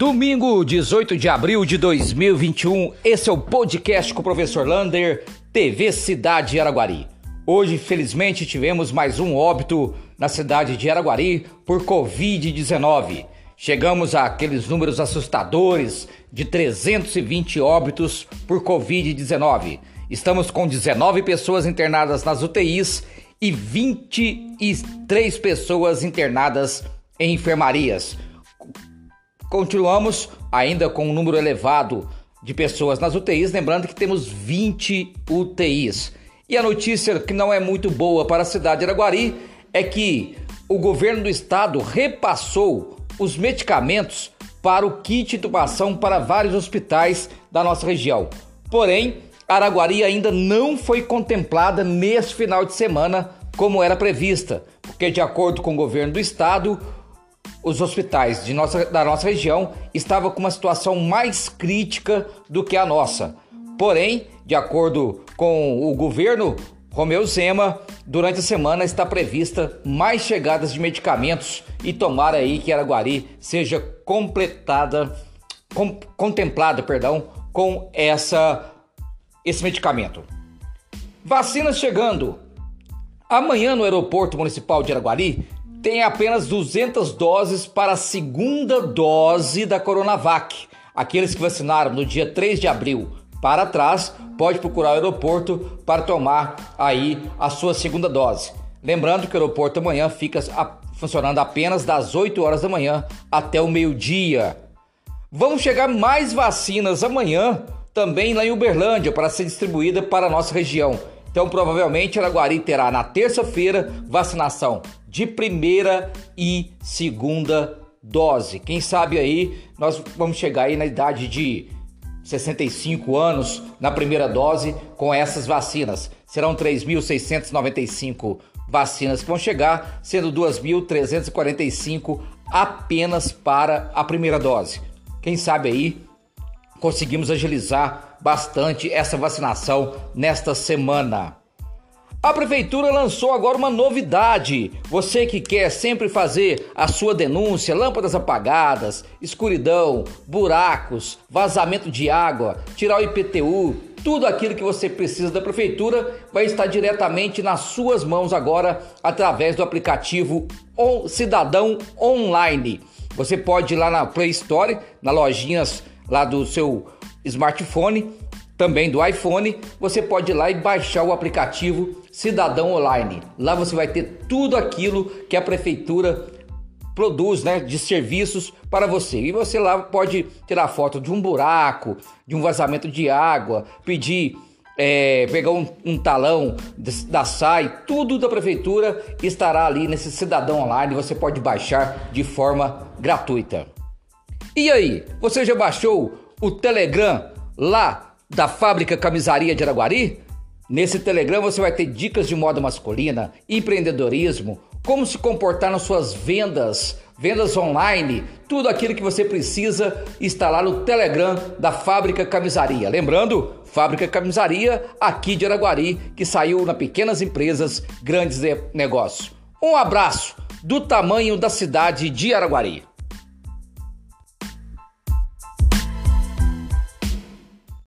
Domingo, 18 de abril de 2021, esse é o podcast com o professor Lander, TV Cidade Araguari. Hoje, infelizmente, tivemos mais um óbito na cidade de Araguari por Covid-19. Chegamos àqueles números assustadores de 320 óbitos por Covid-19. Estamos com 19 pessoas internadas nas UTIs e 23 pessoas internadas em enfermarias. Continuamos ainda com um número elevado de pessoas nas UTIs, lembrando que temos 20 UTIs. E a notícia que não é muito boa para a cidade de Araguari é que o governo do estado repassou os medicamentos para o kit de intubação para vários hospitais da nossa região. Porém, Araguari ainda não foi contemplada neste final de semana como era prevista, porque de acordo com o governo do estado, os hospitais de nossa, da nossa região estavam com uma situação mais crítica do que a nossa. Porém, de acordo com o governo, Romeu Zema, durante a semana está prevista mais chegadas de medicamentos e tomara aí que Araguari seja completada, com, contemplada, perdão, com essa esse medicamento. Vacinas chegando. Amanhã no aeroporto municipal de Araguari tem apenas 200 doses para a segunda dose da Coronavac. Aqueles que vacinaram no dia 3 de abril para trás, pode procurar o aeroporto para tomar aí a sua segunda dose. Lembrando que o aeroporto amanhã fica funcionando apenas das 8 horas da manhã até o meio-dia. Vamos chegar mais vacinas amanhã também lá em Uberlândia para ser distribuída para a nossa região. Então, provavelmente, Araguari terá na terça-feira vacinação de primeira e segunda dose. Quem sabe aí nós vamos chegar aí na idade de 65 anos na primeira dose com essas vacinas. Serão 3.695 vacinas que vão chegar, sendo 2.345 apenas para a primeira dose. Quem sabe aí conseguimos agilizar bastante essa vacinação nesta semana. A prefeitura lançou agora uma novidade. Você que quer sempre fazer a sua denúncia, lâmpadas apagadas, escuridão, buracos, vazamento de água, tirar o IPTU, tudo aquilo que você precisa da prefeitura vai estar diretamente nas suas mãos agora através do aplicativo Cidadão Online. Você pode ir lá na Play Store, na lojinhas lá do seu smartphone, também do iPhone, você pode ir lá e baixar o aplicativo Cidadão Online. Lá você vai ter tudo aquilo que a prefeitura produz, né, de serviços para você. E você lá pode tirar foto de um buraco, de um vazamento de água, pedir é, pegar um, um, talão da SAI, tudo da prefeitura estará ali nesse cidadão online. Você pode baixar de forma gratuita. E aí, você já baixou o Telegram lá da fábrica Camisaria de Araguari? Nesse Telegram você vai ter dicas de moda masculina, empreendedorismo, como se comportar nas suas vendas, vendas online, tudo aquilo que você precisa lá no Telegram da Fábrica Camisaria. Lembrando, Fábrica Camisaria aqui de Araguari, que saiu na Pequenas Empresas, Grandes Negócios. Um abraço do tamanho da cidade de Araguari.